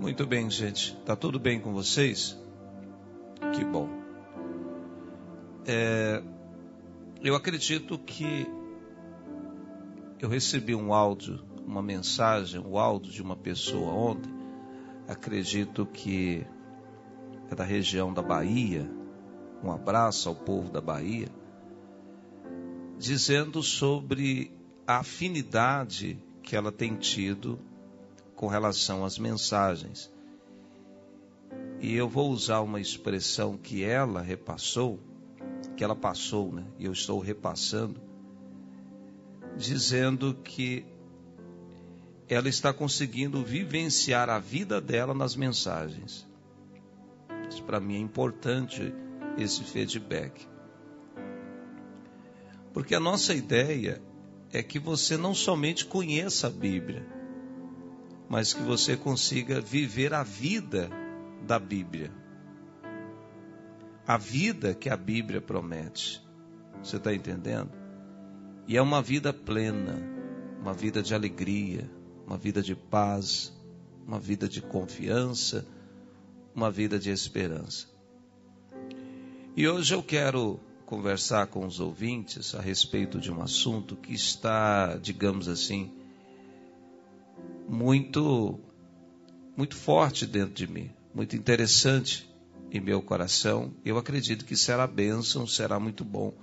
Muito bem, gente. Tá tudo bem com vocês? Que bom. É, eu acredito que eu recebi um áudio, uma mensagem, um áudio de uma pessoa ontem. Acredito que é da região da Bahia. Um abraço ao povo da Bahia. Dizendo sobre a afinidade que ela tem tido com relação às mensagens. E eu vou usar uma expressão que ela repassou, que ela passou, né? E eu estou repassando, dizendo que ela está conseguindo vivenciar a vida dela nas mensagens. Para mim é importante esse feedback. Porque a nossa ideia é que você não somente conheça a Bíblia, mas que você consiga viver a vida da Bíblia. A vida que a Bíblia promete. Você está entendendo? E é uma vida plena, uma vida de alegria, uma vida de paz, uma vida de confiança, uma vida de esperança. E hoje eu quero conversar com os ouvintes a respeito de um assunto que está, digamos assim, muito muito forte dentro de mim, muito interessante em meu coração. Eu acredito que será bênção, será muito bom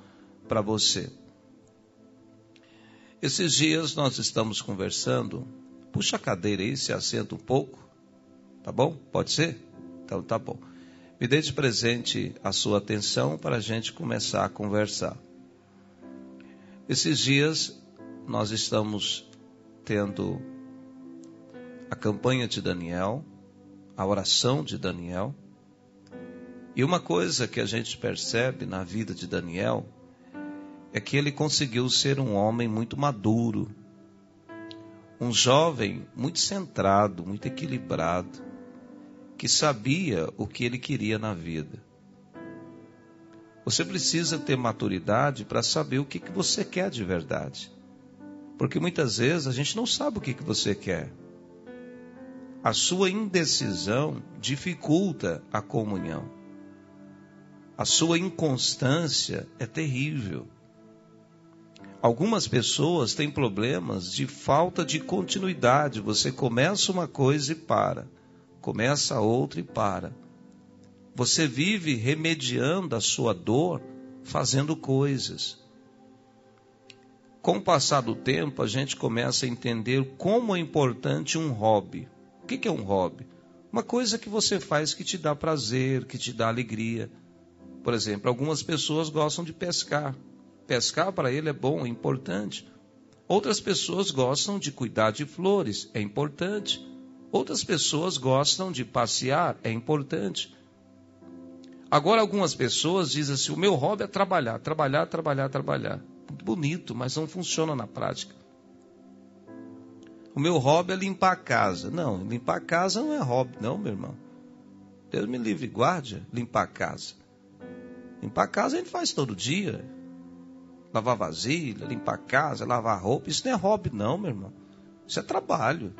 para você. Esses dias nós estamos conversando. Puxa a cadeira aí, se assenta um pouco. Tá bom? Pode ser? Então tá bom. Me dê de presente a sua atenção para a gente começar a conversar. Esses dias nós estamos tendo a campanha de Daniel, a oração de Daniel. E uma coisa que a gente percebe na vida de Daniel é que ele conseguiu ser um homem muito maduro, um jovem muito centrado, muito equilibrado, que sabia o que ele queria na vida. Você precisa ter maturidade para saber o que, que você quer de verdade. Porque muitas vezes a gente não sabe o que, que você quer a sua indecisão dificulta a comunhão. A sua inconstância é terrível. Algumas pessoas têm problemas de falta de continuidade. Você começa uma coisa e para, começa outra e para. Você vive remediando a sua dor fazendo coisas. Com o passar do tempo, a gente começa a entender como é importante um hobby. O que é um hobby? Uma coisa que você faz que te dá prazer, que te dá alegria. Por exemplo, algumas pessoas gostam de pescar. Pescar para ele é bom, é importante. Outras pessoas gostam de cuidar de flores, é importante. Outras pessoas gostam de passear, é importante. Agora, algumas pessoas dizem assim: o meu hobby é trabalhar, trabalhar, trabalhar, trabalhar. Muito bonito, mas não funciona na prática. O meu hobby é limpar a casa. Não, limpar a casa não é hobby, não, meu irmão. Deus me livre guarde limpar a casa. Limpar a casa a gente faz todo dia. Lavar vasilha, limpar a casa, lavar roupa. Isso não é hobby, não, meu irmão. Isso é trabalho.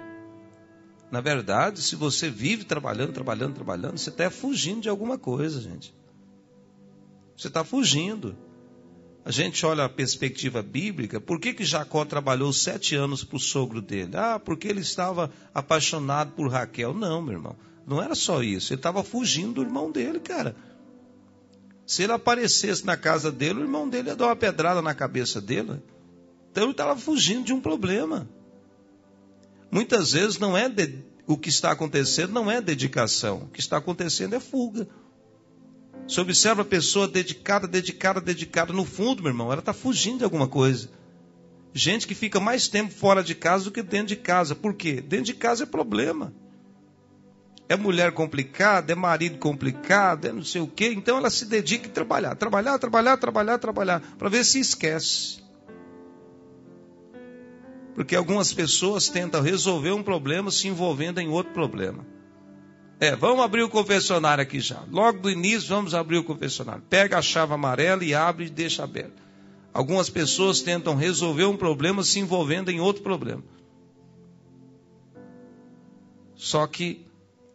Na verdade, se você vive trabalhando, trabalhando, trabalhando, você está fugindo de alguma coisa, gente. Você está fugindo a gente olha a perspectiva bíblica, por que, que Jacó trabalhou sete anos para o sogro dele? Ah, porque ele estava apaixonado por Raquel. Não, meu irmão, não era só isso. Ele estava fugindo do irmão dele, cara. Se ele aparecesse na casa dele, o irmão dele ia dar uma pedrada na cabeça dele. Então ele estava fugindo de um problema. Muitas vezes não é de... o que está acontecendo não é dedicação, o que está acontecendo é fuga. Você observa a pessoa dedicada, dedicada, dedicada. No fundo, meu irmão, ela está fugindo de alguma coisa. Gente que fica mais tempo fora de casa do que dentro de casa. Por quê? Dentro de casa é problema. É mulher complicada, é marido complicado, é não sei o quê. Então ela se dedica a trabalhar, trabalhar, trabalhar, trabalhar, trabalhar, para ver se esquece. Porque algumas pessoas tentam resolver um problema se envolvendo em outro problema. É, vamos abrir o confessionário aqui já. Logo do início, vamos abrir o confessionário. Pega a chave amarela e abre e deixa aberto. Algumas pessoas tentam resolver um problema se envolvendo em outro problema. Só que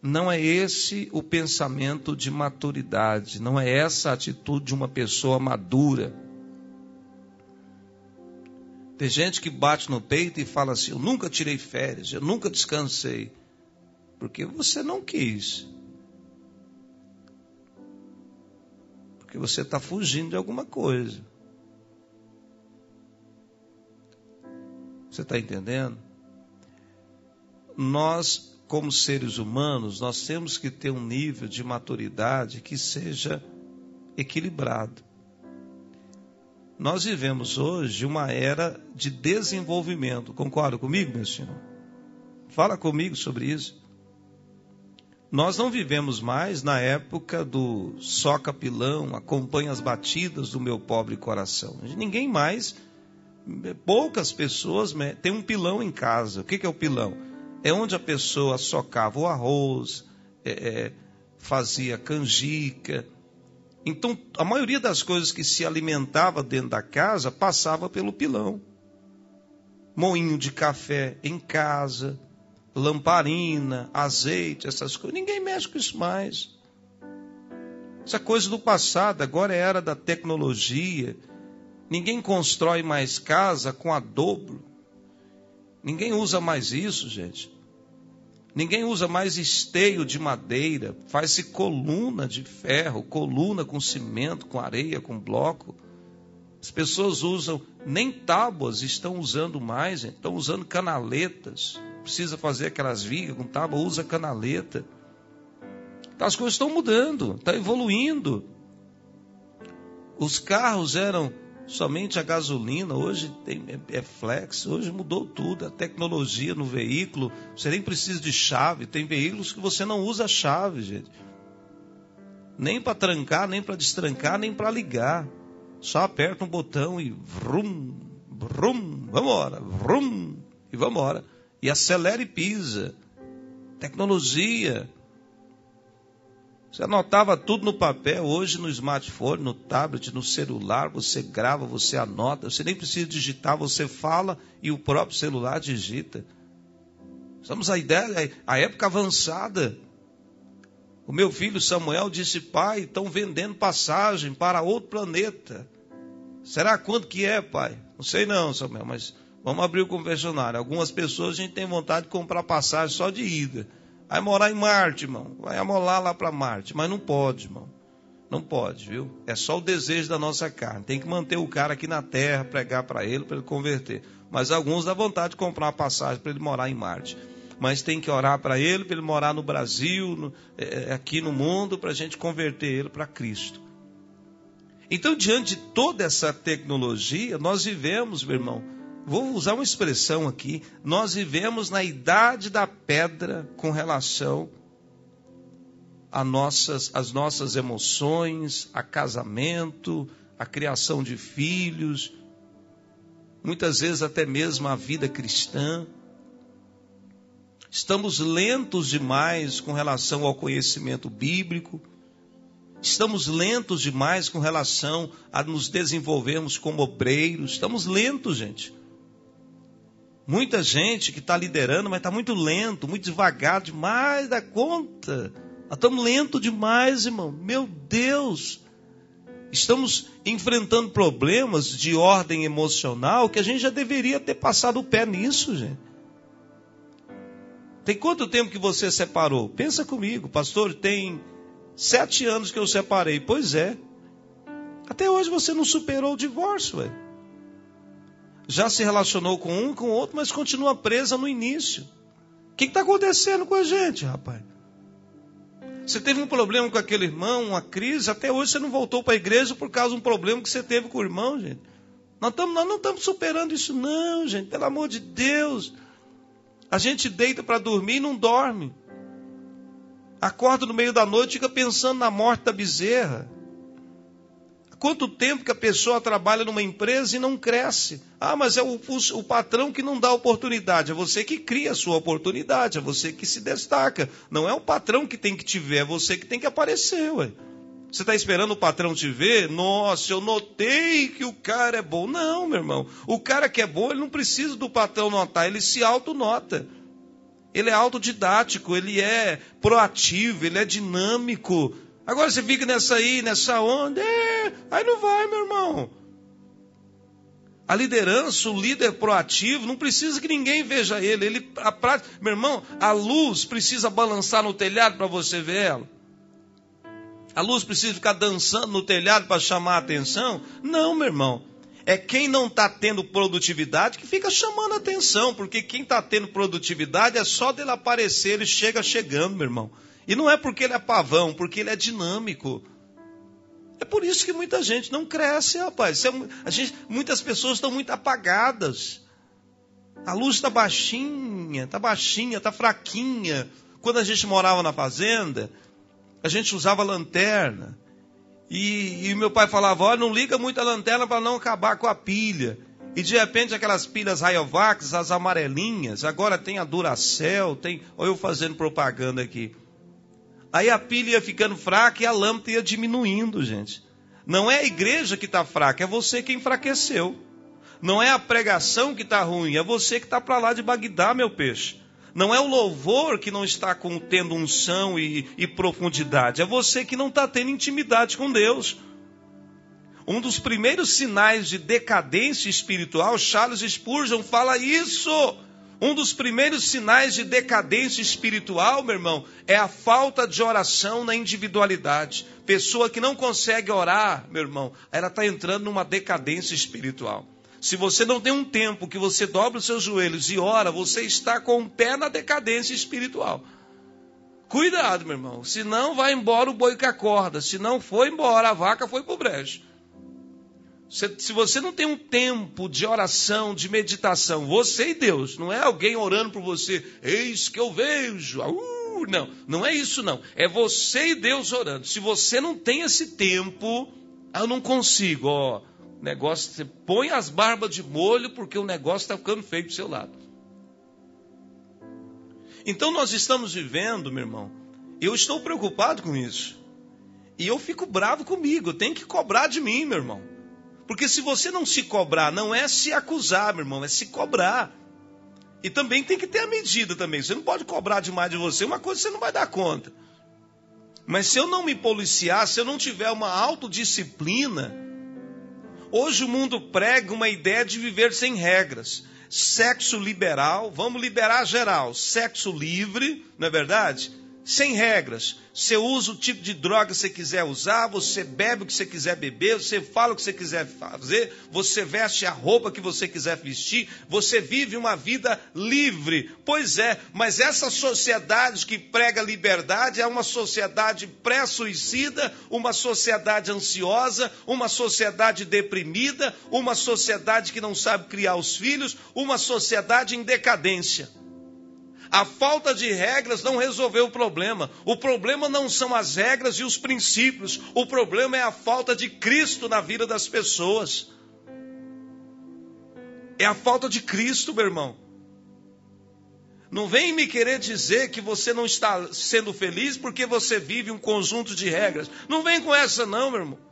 Não é esse o pensamento de maturidade, não é essa a atitude de uma pessoa madura. Tem gente que bate no peito e fala assim: Eu nunca tirei férias, eu nunca descansei. Porque você não quis. Porque você está fugindo de alguma coisa. Você está entendendo? Nós, como seres humanos, nós temos que ter um nível de maturidade que seja equilibrado. Nós vivemos hoje uma era de desenvolvimento. Concorda comigo, meu senhor? Fala comigo sobre isso. Nós não vivemos mais na época do só capilão, acompanha as batidas do meu pobre coração. Ninguém mais, poucas pessoas têm um pilão em casa. O que é o pilão? É onde a pessoa socava o arroz, é, é, fazia canjica, então, a maioria das coisas que se alimentava dentro da casa passava pelo pilão. Moinho de café em casa, lamparina, azeite, essas coisas. Ninguém mexe com isso mais. Isso é coisa do passado, agora é era da tecnologia. Ninguém constrói mais casa com adobo. Ninguém usa mais isso, gente. Ninguém usa mais esteio de madeira, faz-se coluna de ferro, coluna com cimento, com areia, com bloco. As pessoas usam, nem tábuas estão usando mais, estão usando canaletas. Precisa fazer aquelas vigas com tábua, usa canaleta. Então, as coisas estão mudando, está evoluindo. Os carros eram somente a gasolina, hoje tem, é, é flex, hoje mudou tudo, a tecnologia no veículo, você nem precisa de chave, tem veículos que você não usa chave, gente. Nem para trancar, nem para destrancar, nem para ligar. Só aperta um botão e vrum, vrum, vambora, vrum, e vambora. E acelera e pisa. Tecnologia. Você anotava tudo no papel, hoje no smartphone, no tablet, no celular, você grava, você anota, você nem precisa digitar, você fala e o próprio celular digita. Estamos a ideia, a época avançada. O meu filho Samuel disse: "Pai, estão vendendo passagem para outro planeta". Será quanto que é, pai? Não sei não, Samuel, mas vamos abrir o convencionário. Algumas pessoas a gente tem vontade de comprar passagem só de ida. Vai morar em Marte, irmão. Vai amolar lá para Marte. Mas não pode, irmão. Não pode, viu? É só o desejo da nossa carne. Tem que manter o cara aqui na terra, pregar para ele, para ele converter. Mas alguns dá vontade de comprar uma passagem para ele morar em Marte. Mas tem que orar para ele, para ele morar no Brasil, no, é, é aqui no mundo, para a gente converter ele para Cristo. Então, diante de toda essa tecnologia, nós vivemos, meu irmão, vou usar uma expressão aqui, nós vivemos na idade da pedra com relação a nossas, as nossas emoções, a casamento, a criação de filhos, muitas vezes até mesmo a vida cristã. Estamos lentos demais com relação ao conhecimento bíblico. Estamos lentos demais com relação a nos desenvolvermos como obreiros. Estamos lentos, gente. Muita gente que está liderando, mas está muito lento, muito devagar, demais da conta. Nós estamos lento demais, irmão. Meu Deus! Estamos enfrentando problemas de ordem emocional que a gente já deveria ter passado o pé nisso, gente. Tem quanto tempo que você separou? Pensa comigo, pastor, tem sete anos que eu separei. Pois é. Até hoje você não superou o divórcio, velho já se relacionou com um, com o outro, mas continua presa no início. O que está acontecendo com a gente, rapaz? Você teve um problema com aquele irmão, uma crise, até hoje você não voltou para a igreja por causa de um problema que você teve com o irmão, gente. Nós, tamo, nós não estamos superando isso, não, gente, pelo amor de Deus. A gente deita para dormir e não dorme. Acorda no meio da noite e fica pensando na morte da bezerra. Quanto tempo que a pessoa trabalha numa empresa e não cresce? Ah, mas é o, o, o, patrão que não dá oportunidade. É você que cria a sua oportunidade, é você que se destaca. Não é o patrão que tem que te ver, é você que tem que aparecer, ué. Você está esperando o patrão te ver? Nossa, eu notei que o cara é bom. Não, meu irmão. O cara que é bom, ele não precisa do patrão notar, ele se autonota. Ele é autodidático, ele é proativo, ele é dinâmico. Agora você fica nessa aí, nessa onda, é, aí não vai, meu irmão. A liderança, o líder proativo, não precisa que ninguém veja ele. ele a meu irmão, a luz precisa balançar no telhado para você ver ela. A luz precisa ficar dançando no telhado para chamar a atenção? Não, meu irmão. É quem não está tendo produtividade que fica chamando a atenção, porque quem está tendo produtividade é só dele aparecer, ele chega chegando, meu irmão. E não é porque ele é pavão, porque ele é dinâmico. É por isso que muita gente não cresce, rapaz. É, a gente, muitas pessoas estão muito apagadas. A luz está baixinha, está baixinha, está fraquinha. Quando a gente morava na fazenda, a gente usava lanterna. E, e meu pai falava: olha, não liga muito a lanterna para não acabar com a pilha. E de repente aquelas pilhas Rayovax, as amarelinhas, agora tem a Duracell, tem. Olha eu fazendo propaganda aqui. Aí a pilha ia ficando fraca e a lâmpada ia diminuindo, gente. Não é a igreja que está fraca, é você que enfraqueceu. Não é a pregação que está ruim, é você que está para lá de Bagdá, meu peixe. Não é o louvor que não está tendo unção e, e profundidade, é você que não está tendo intimidade com Deus. Um dos primeiros sinais de decadência espiritual, Charles Spurgeon fala isso. Um dos primeiros sinais de decadência espiritual, meu irmão, é a falta de oração na individualidade. Pessoa que não consegue orar, meu irmão, ela está entrando numa decadência espiritual. Se você não tem um tempo que você dobra os seus joelhos e ora, você está com o pé na decadência espiritual. Cuidado, meu irmão. Se não, vai embora o boi que acorda. Se não foi embora, a vaca foi para o brejo. Se você não tem um tempo de oração, de meditação, você e Deus, não é alguém orando por você, eis que eu vejo, uh, não, não é isso não, é você e Deus orando. Se você não tem esse tempo, eu não consigo, ó, negócio, você põe as barbas de molho porque o negócio está ficando feio do seu lado. Então nós estamos vivendo, meu irmão, eu estou preocupado com isso. E eu fico bravo comigo, tenho que cobrar de mim, meu irmão. Porque se você não se cobrar, não é se acusar, meu irmão, é se cobrar. E também tem que ter a medida também. Você não pode cobrar demais de você, uma coisa você não vai dar conta. Mas se eu não me policiar, se eu não tiver uma autodisciplina, hoje o mundo prega uma ideia de viver sem regras. Sexo liberal, vamos liberar geral, sexo livre, não é verdade? Sem regras. Você usa o tipo de droga que você quiser usar, você bebe o que você quiser beber, você fala o que você quiser fazer, você veste a roupa que você quiser vestir, você vive uma vida livre. Pois é, mas essa sociedade que prega liberdade é uma sociedade pré-suicida, uma sociedade ansiosa, uma sociedade deprimida, uma sociedade que não sabe criar os filhos, uma sociedade em decadência. A falta de regras não resolveu o problema. O problema não são as regras e os princípios. O problema é a falta de Cristo na vida das pessoas. É a falta de Cristo, meu irmão. Não vem me querer dizer que você não está sendo feliz porque você vive um conjunto de regras. Não vem com essa, não, meu irmão.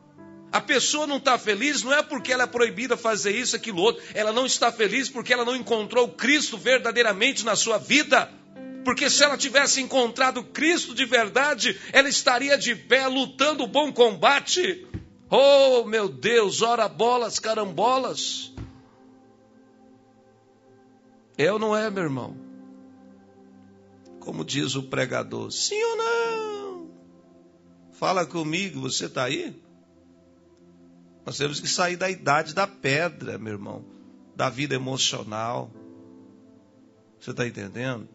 A pessoa não está feliz não é porque ela é proibida fazer isso, aquilo, outro. Ela não está feliz porque ela não encontrou Cristo verdadeiramente na sua vida. Porque se ela tivesse encontrado Cristo de verdade, ela estaria de pé lutando o bom combate. Oh, meu Deus, ora bolas, carambolas. Ou não é, meu irmão? Como diz o pregador, sim ou não? Fala comigo, você está aí? Nós temos que sair da idade da pedra, meu irmão, da vida emocional. Você está entendendo?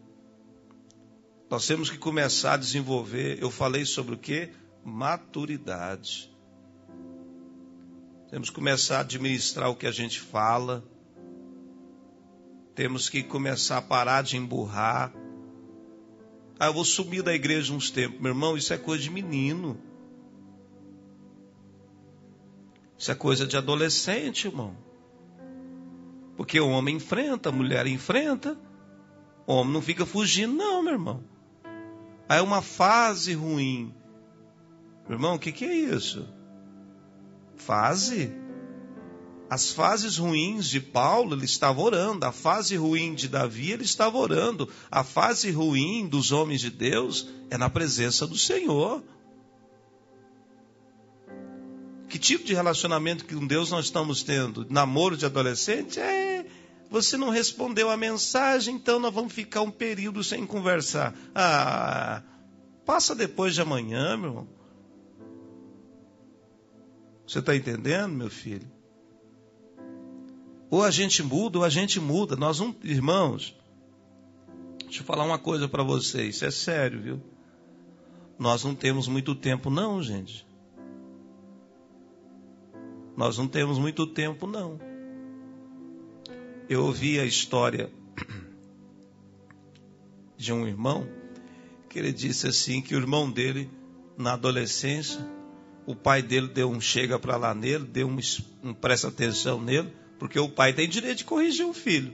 Nós temos que começar a desenvolver. Eu falei sobre o que? Maturidade. Temos que começar a administrar o que a gente fala. Temos que começar a parar de emburrar. Ah, eu vou sumir da igreja uns tempos. Meu irmão, isso é coisa de menino. Isso é coisa de adolescente, irmão. Porque o homem enfrenta, a mulher enfrenta. O homem não fica fugindo, não, meu irmão. Aí é uma fase ruim. Meu irmão, o que, que é isso? Fase? As fases ruins de Paulo, ele estava orando. A fase ruim de Davi, ele estava orando. A fase ruim dos homens de Deus é na presença do Senhor. Que tipo de relacionamento com Deus nós estamos tendo? Namoro de adolescente? É. Você não respondeu a mensagem, então nós vamos ficar um período sem conversar. Ah, passa depois de amanhã, meu irmão. Você está entendendo, meu filho? Ou a gente muda, ou a gente muda. Nós irmãos, deixa eu falar uma coisa para vocês, isso é sério, viu? Nós não temos muito tempo, não, gente. Nós não temos muito tempo, não. Eu ouvi a história de um irmão que ele disse assim que o irmão dele, na adolescência, o pai dele deu um chega para lá nele, deu um, um presta atenção nele, porque o pai tem direito de corrigir o filho.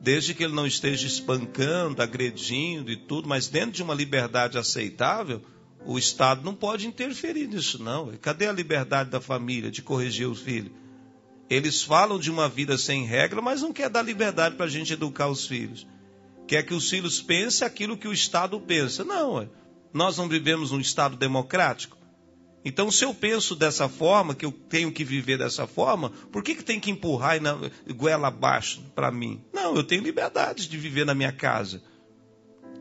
Desde que ele não esteja espancando, agredindo e tudo, mas dentro de uma liberdade aceitável, o Estado não pode interferir nisso, não. Cadê a liberdade da família de corrigir o filho? Eles falam de uma vida sem regra, mas não quer dar liberdade para a gente educar os filhos. Quer que os filhos pensem aquilo que o Estado pensa. Não. Nós não vivemos num Estado democrático? Então, se eu penso dessa forma, que eu tenho que viver dessa forma, por que, que tem que empurrar na, goela abaixo para mim? Não, eu tenho liberdade de viver na minha casa,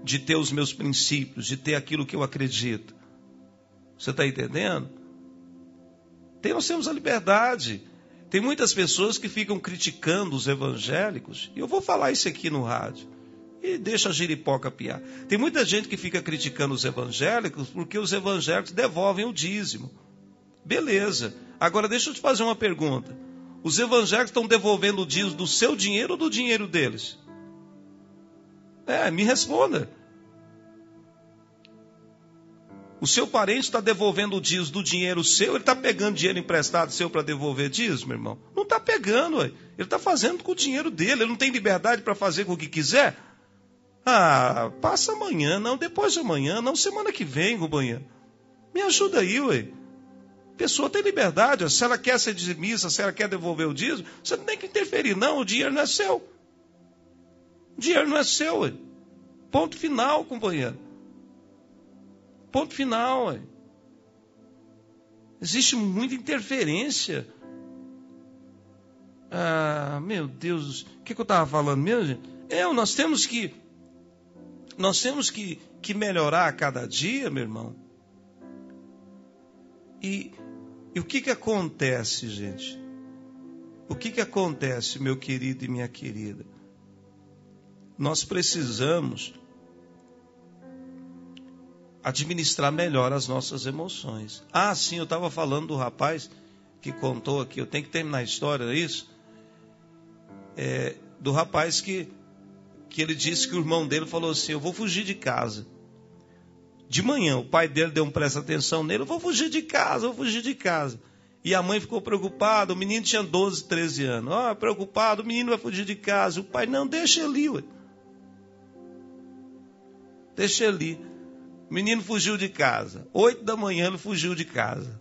de ter os meus princípios, de ter aquilo que eu acredito. Você está entendendo? Tem, nós temos a liberdade. Tem muitas pessoas que ficam criticando os evangélicos, e eu vou falar isso aqui no rádio e deixa a giripoca piar. Tem muita gente que fica criticando os evangélicos porque os evangélicos devolvem o dízimo. Beleza. Agora deixa eu te fazer uma pergunta. Os evangélicos estão devolvendo o dízimo do seu dinheiro ou do dinheiro deles? É, me responda. O seu parente está devolvendo o dízimo do dinheiro seu, ele está pegando dinheiro emprestado seu para devolver dízimo, irmão? Não está pegando, ué. ele está fazendo com o dinheiro dele, ele não tem liberdade para fazer com o que quiser. Ah, passa amanhã, não, depois de amanhã, não, semana que vem, companheiro. Me ajuda aí, ué. Pessoa tem liberdade, se ela quer ser dizimista, se ela quer devolver o dízimo, você não tem que interferir, não, o dinheiro não é seu. Dinheiro não é seu, ué. Ponto final, companheiro. Ponto final, ué. Existe muita interferência. Ah, meu Deus, o que, que eu estava falando mesmo, gente? É, nós temos que nós temos que, que melhorar a cada dia, meu irmão. E, e o que, que acontece, gente? O que, que acontece, meu querido e minha querida? Nós precisamos administrar melhor as nossas emoções. Ah, sim, eu estava falando do rapaz que contou aqui, eu tenho que terminar a história, é isso? É, do rapaz que que ele disse que o irmão dele falou assim: Eu vou fugir de casa. De manhã, o pai dele deu um presta atenção nele: Eu vou fugir de casa, eu vou fugir de casa. E a mãe ficou preocupada. O menino tinha 12, 13 anos. Oh, preocupado, o menino vai fugir de casa. O pai, não, deixa ele, ué. Deixa ele. O menino fugiu de casa. Oito da manhã ele fugiu de casa.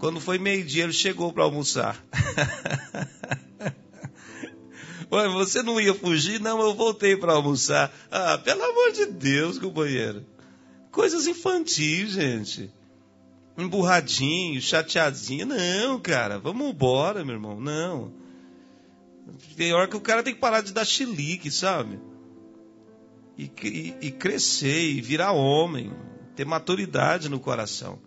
Quando foi meio-dia, ele chegou para almoçar. Ué, você não ia fugir? Não, eu voltei para almoçar. Ah, pelo amor de Deus, companheiro. Coisas infantis, gente. Emburradinho, chateadinho. Não, cara, vamos embora, meu irmão. Não. Tem hora que o cara tem que parar de dar chilique, sabe? E, e, crescer, e virar homem. Ter maturidade no coração.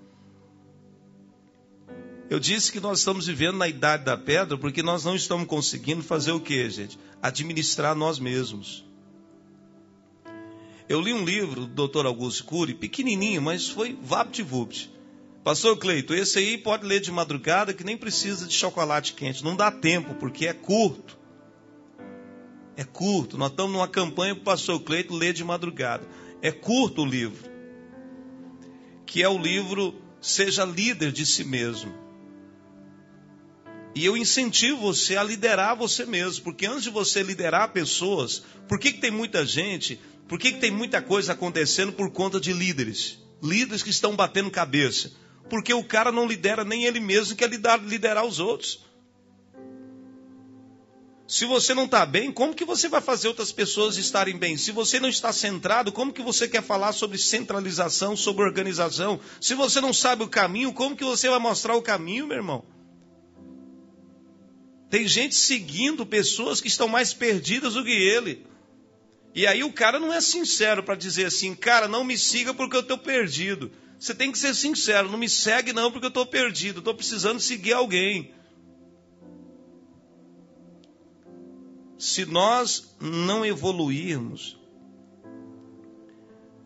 Eu disse que nós estamos vivendo na idade da pedra porque nós não estamos conseguindo fazer o que, gente? Administrar nós mesmos. Eu li um livro do Dr. Augusto Cury, pequenininho, mas foi vapt-vupt. Pastor Cleito, esse aí pode ler de madrugada que nem precisa de chocolate quente. Não dá tempo, porque é curto. É curto. Nós estamos numa campanha para o pastor Cleito ler de madrugada. É curto o livro. Que é o livro Seja Líder de Si Mesmo. E eu incentivo você a liderar você mesmo, porque antes de você liderar pessoas, por que, que tem muita gente, por que, que tem muita coisa acontecendo por conta de líderes? Líderes que estão batendo cabeça. Porque o cara não lidera nem ele mesmo, quer liderar, liderar os outros. Se você não está bem, como que você vai fazer outras pessoas estarem bem? Se você não está centrado, como que você quer falar sobre centralização, sobre organização? Se você não sabe o caminho, como que você vai mostrar o caminho, meu irmão? Tem gente seguindo pessoas que estão mais perdidas do que ele. E aí o cara não é sincero para dizer assim, cara, não me siga porque eu estou perdido. Você tem que ser sincero, não me segue não porque eu estou perdido, estou precisando seguir alguém. Se nós não evoluirmos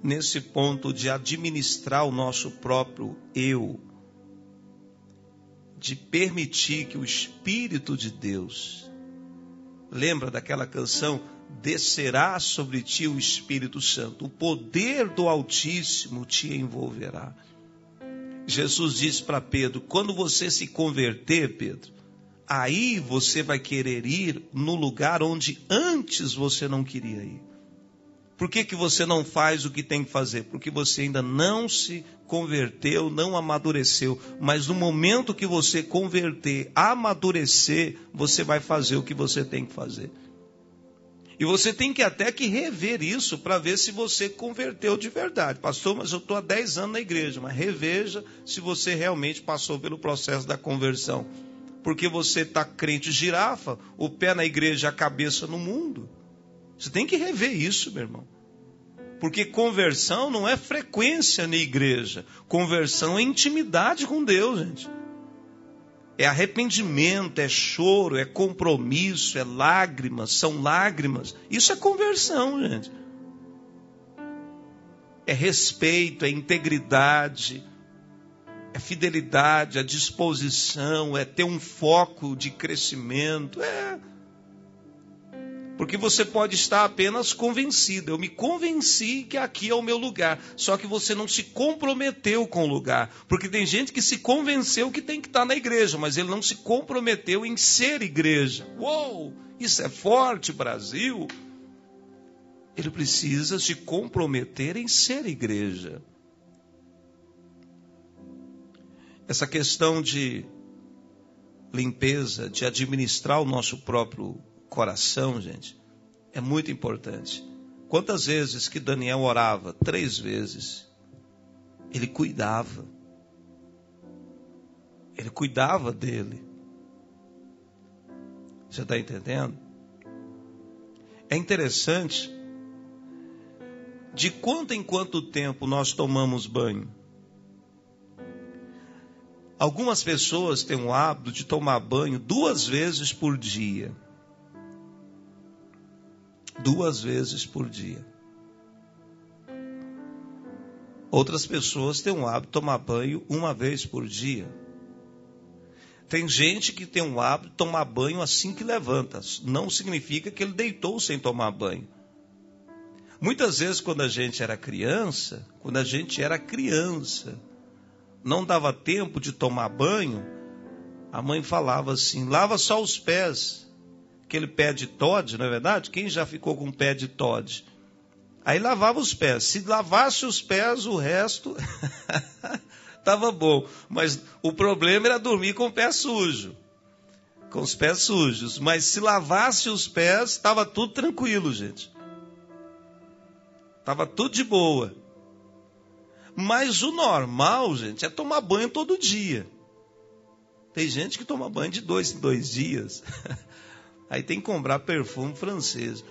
nesse ponto de administrar o nosso próprio eu, de permitir que o Espírito de Deus, lembra daquela canção? Descerá sobre ti o Espírito Santo, o poder do Altíssimo te envolverá. Jesus disse para Pedro: quando você se converter, Pedro, aí você vai querer ir no lugar onde antes você não queria ir. Por que, que você não faz o que tem que fazer? Porque você ainda não se converteu, não amadureceu. Mas no momento que você converter, amadurecer, você vai fazer o que você tem que fazer. E você tem que até que rever isso para ver se você converteu de verdade. Pastor, mas eu estou há 10 anos na igreja. Mas reveja se você realmente passou pelo processo da conversão porque você está crente girafa, o pé na igreja, a cabeça no mundo. Você tem que rever isso, meu irmão. Porque conversão não é frequência na igreja. Conversão é intimidade com Deus, gente. É arrependimento, é choro, é compromisso, é lágrimas, são lágrimas. Isso é conversão, gente. É respeito, é integridade, é fidelidade, é disposição, é ter um foco de crescimento. É. Porque você pode estar apenas convencido. Eu me convenci que aqui é o meu lugar. Só que você não se comprometeu com o lugar. Porque tem gente que se convenceu que tem que estar na igreja, mas ele não se comprometeu em ser igreja. Uou! Isso é forte, Brasil. Ele precisa se comprometer em ser igreja. Essa questão de limpeza, de administrar o nosso próprio coração, gente, é muito importante. Quantas vezes que Daniel orava? Três vezes. Ele cuidava. Ele cuidava dele. Você está entendendo? É interessante de quanto em quanto tempo nós tomamos banho. Algumas pessoas têm o hábito de tomar banho duas vezes por dia. Duas vezes por dia. Outras pessoas têm o hábito de tomar banho uma vez por dia. Tem gente que tem o hábito de tomar banho assim que levanta. Não significa que ele deitou sem tomar banho. Muitas vezes, quando a gente era criança, quando a gente era criança, não dava tempo de tomar banho, a mãe falava assim: lava só os pés. Aquele pé de Todd, não é verdade? Quem já ficou com pé de Todd? Aí lavava os pés. Se lavasse os pés, o resto estava bom. Mas o problema era dormir com o pé sujo. Com os pés sujos. Mas se lavasse os pés, estava tudo tranquilo, gente. Estava tudo de boa. Mas o normal, gente, é tomar banho todo dia. Tem gente que toma banho de dois em dois dias. Aí tem que comprar perfume francês.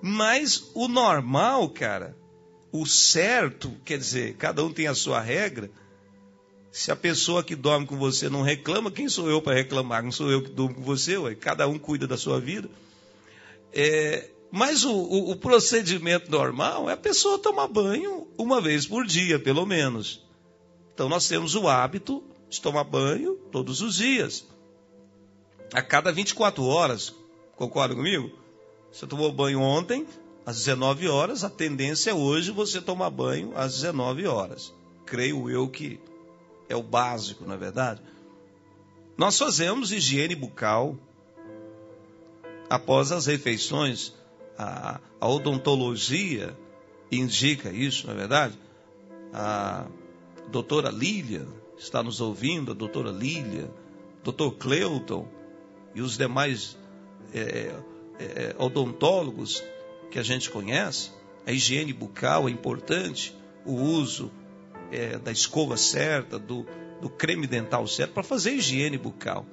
Mas o normal, cara, o certo, quer dizer, cada um tem a sua regra. Se a pessoa que dorme com você não reclama, quem sou eu para reclamar? Não sou eu que durmo com você, ué. cada um cuida da sua vida. É, mas o, o, o, procedimento normal é a pessoa tomar banho uma vez por dia, pelo menos. Então nós temos o hábito de tomar banho todos os dias. A cada 24 horas. Concorda comigo? Você tomou banho ontem, às 19 horas, a tendência é hoje você tomar banho às 19 horas. Creio eu que é o básico, não é verdade? Nós fazemos higiene bucal após as refeições a, a odontologia indica isso, não é verdade? A doutora Lília está nos ouvindo, a doutora Lília, doutor Cleuton e os demais é, é, odontólogos que a gente conhece, a higiene bucal é importante, o uso é, da escova certa, do, do creme dental certo, para fazer higiene bucal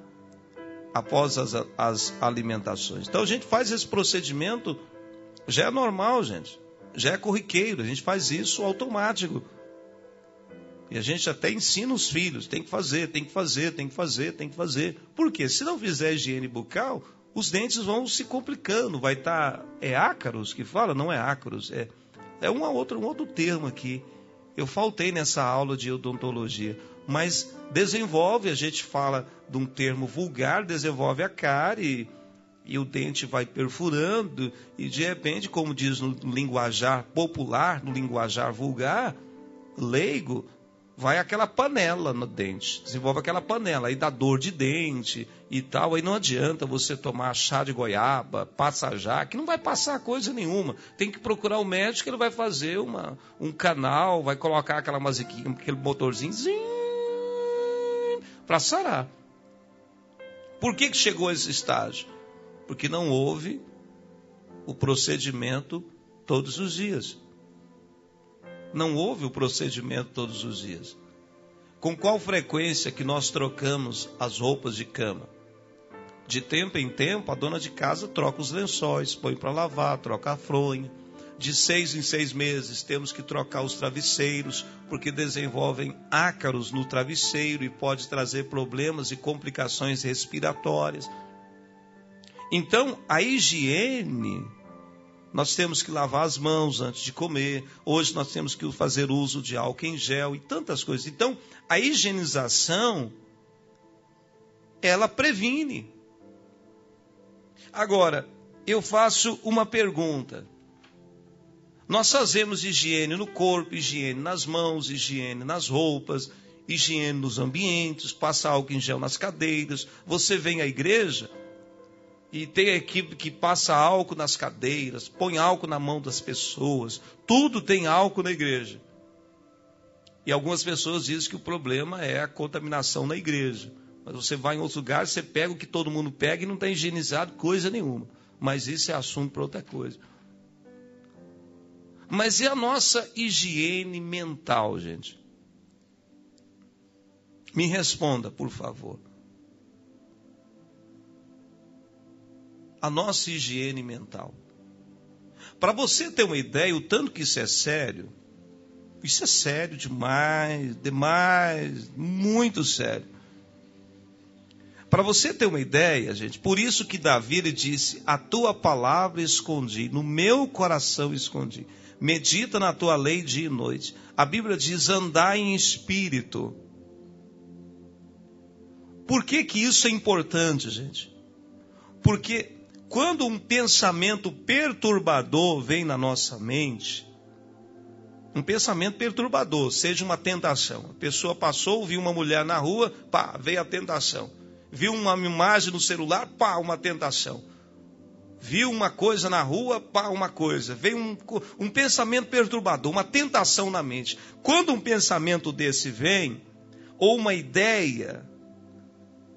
após as, as alimentações. Então a gente faz esse procedimento, já é normal, gente, já é corriqueiro, a gente faz isso automático. E a gente até ensina os filhos, tem que fazer, tem que fazer, tem que fazer, tem que fazer. Por quê? Se não fizer higiene bucal, os dentes vão se complicando, vai estar. Tá, é ácaros que fala? Não é ácaros, é, é um, outro, um outro termo aqui. Eu faltei nessa aula de odontologia, mas desenvolve, a gente fala de um termo vulgar, desenvolve a cárie e o dente vai perfurando, e de repente, como diz no linguajar popular, no linguajar vulgar, leigo, vai aquela panela no dente, desenvolve aquela panela, aí dá dor de dente e tal, aí não adianta você tomar chá de goiaba, passar que não vai passar coisa nenhuma. Tem que procurar o médico, ele vai fazer uma, um canal, vai colocar aquela musiquinha, aquele motorzinho para sarar. Por que, que chegou a esse estágio? Porque não houve o procedimento todos os dias. Não houve o procedimento todos os dias. Com qual frequência que nós trocamos as roupas de cama? De tempo em tempo, a dona de casa troca os lençóis, põe para lavar, troca a fronha. De seis em seis meses, temos que trocar os travesseiros, porque desenvolvem ácaros no travesseiro e pode trazer problemas e complicações respiratórias. Então, a higiene nós temos que lavar as mãos antes de comer. Hoje nós temos que fazer uso de álcool em gel e tantas coisas. Então, a higienização ela previne. Agora, eu faço uma pergunta. Nós fazemos higiene no corpo, higiene nas mãos, higiene nas roupas, higiene nos ambientes, passa álcool em gel nas cadeiras. Você vem à igreja, e tem a equipe que passa álcool nas cadeiras, põe álcool na mão das pessoas. Tudo tem álcool na igreja. E algumas pessoas dizem que o problema é a contaminação na igreja. Mas você vai em outros lugares, você pega o que todo mundo pega e não está higienizado coisa nenhuma. Mas isso é assunto para outra coisa. Mas e a nossa higiene mental, gente? Me responda, por favor. A nossa higiene mental. Para você ter uma ideia, o tanto que isso é sério, isso é sério demais, demais, muito sério. Para você ter uma ideia, gente, por isso que Davi disse: A tua palavra escondi, no meu coração escondi. Medita na tua lei dia e noite. A Bíblia diz: andar em espírito. Por que, que isso é importante, gente? Porque quando um pensamento perturbador vem na nossa mente, um pensamento perturbador, seja uma tentação. A pessoa passou, viu uma mulher na rua, pá, veio a tentação. Viu uma imagem no celular, pá, uma tentação. Viu uma coisa na rua, pá, uma coisa. Veio um, um pensamento perturbador, uma tentação na mente. Quando um pensamento desse vem, ou uma ideia,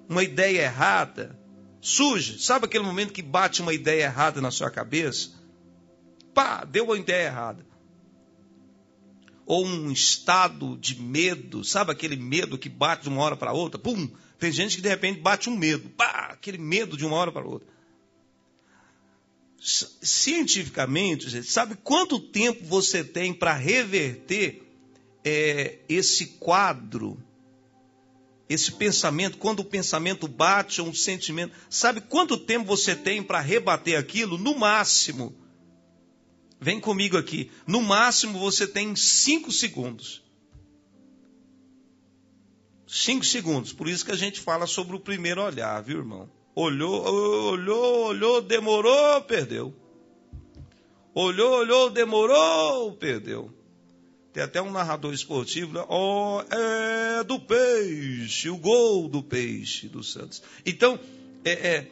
uma ideia errada, surge. Sabe aquele momento que bate uma ideia errada na sua cabeça? Pá, deu uma ideia errada. Ou um estado de medo, sabe aquele medo que bate de uma hora para outra? Pum! Tem gente que de repente bate um medo, pá, aquele medo de uma hora para outra. Cientificamente, gente, sabe quanto tempo você tem para reverter é, esse quadro esse pensamento, quando o pensamento bate ou um sentimento, sabe quanto tempo você tem para rebater aquilo? No máximo, vem comigo aqui, no máximo você tem cinco segundos. Cinco segundos, por isso que a gente fala sobre o primeiro olhar, viu, irmão? Olhou, olhou, olhou, demorou, perdeu. Olhou, olhou, demorou, perdeu. Tem até um narrador esportivo, né? oh, é do peixe, o gol do peixe do Santos. Então, é, é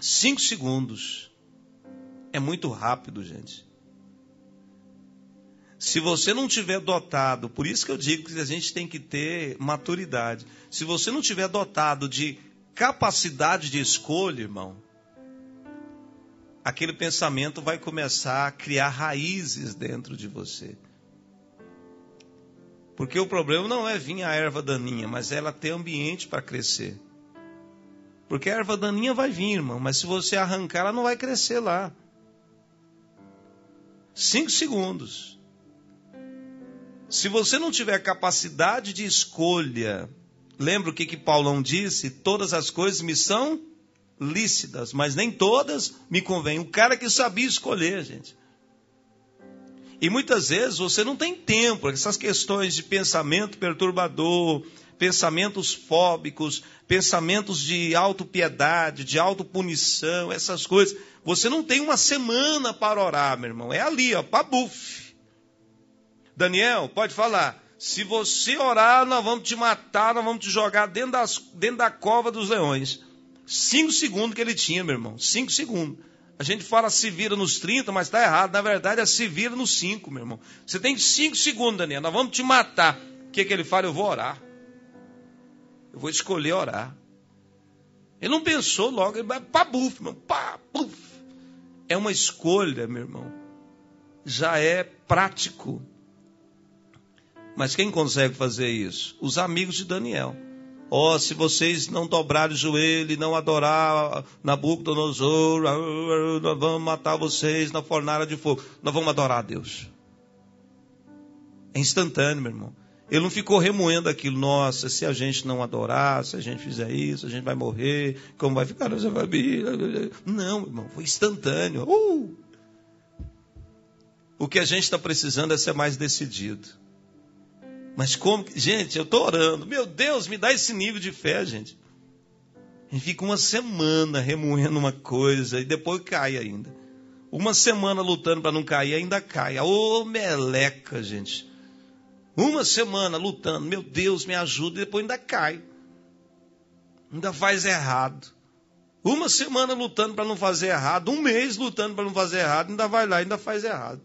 cinco segundos. É muito rápido, gente. Se você não tiver dotado, por isso que eu digo que a gente tem que ter maturidade. Se você não tiver dotado de capacidade de escolha, irmão, aquele pensamento vai começar a criar raízes dentro de você. Porque o problema não é vir a erva daninha, mas ela ter ambiente para crescer. Porque a erva daninha vai vir, irmão, mas se você arrancar, ela não vai crescer lá. Cinco segundos. Se você não tiver capacidade de escolha, lembra o que, que Paulão disse? Todas as coisas me são lícitas, mas nem todas me convêm. O cara que sabia escolher, gente. E muitas vezes você não tem tempo, essas questões de pensamento perturbador, pensamentos fóbicos, pensamentos de autopiedade, de autopunição, essas coisas. Você não tem uma semana para orar, meu irmão. É ali, ó, pabuf. Daniel, pode falar. Se você orar, nós vamos te matar, nós vamos te jogar dentro, das, dentro da cova dos leões. Cinco segundos que ele tinha, meu irmão. Cinco segundos. A gente fala se vira nos 30, mas está errado. Na verdade, é se vira nos 5, meu irmão. Você tem 5 segundos, Daniel. Nós vamos te matar. O que, que ele fala? Eu vou orar. Eu vou escolher orar. Ele não pensou logo, ele vai pá, buf, meu, pá, buf. É uma escolha, meu irmão. Já é prático. Mas quem consegue fazer isso? Os amigos de Daniel. Ó, oh, se vocês não dobrarem o joelho e não adorar Nabucodonosor, nós vamos matar vocês na fornalha de fogo. Nós vamos adorar a Deus. É instantâneo, meu irmão. Ele não ficou remoendo aquilo. Nossa, se a gente não adorar, se a gente fizer isso, a gente vai morrer. Como vai ficar nossa família? Não, irmão, foi instantâneo. Uh! O que a gente está precisando é ser mais decidido. Mas como. Gente, eu estou orando. Meu Deus, me dá esse nível de fé, gente. A gente fica uma semana remoendo uma coisa e depois cai ainda. Uma semana lutando para não cair, ainda cai. Ô meleca, gente. Uma semana lutando, meu Deus, me ajuda, e depois ainda cai. Ainda faz errado. Uma semana lutando para não fazer errado, um mês lutando para não fazer errado, ainda vai lá, ainda faz errado.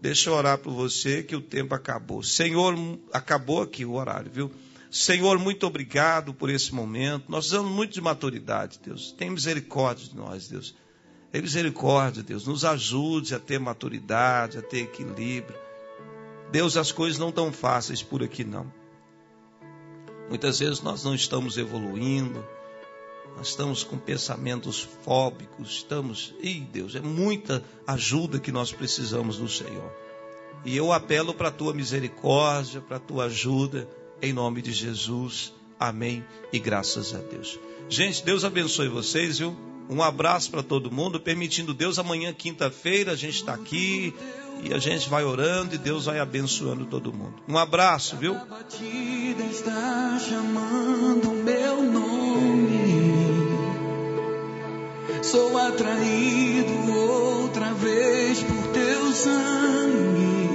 Deixa eu orar por você que o tempo acabou. Senhor, acabou aqui o horário, viu? Senhor, muito obrigado por esse momento. Nós precisamos muito de maturidade, Deus. Tem misericórdia de nós, Deus. Tem misericórdia, Deus. Nos ajude a ter maturidade, a ter equilíbrio. Deus, as coisas não estão fáceis por aqui, não. Muitas vezes nós não estamos evoluindo, nós estamos com pensamentos fóbicos, estamos. Ih, Deus, é muita ajuda que nós precisamos do Senhor. E eu apelo para a tua misericórdia, para a tua ajuda, em nome de Jesus. Amém e graças a Deus. Gente, Deus abençoe vocês, viu? Um abraço para todo mundo, permitindo Deus. Amanhã, quinta-feira, a gente está aqui e a gente vai orando e Deus vai abençoando todo mundo. Um abraço, viu? A batida está chamando meu nome. Sou atraído outra vez por teu sangue.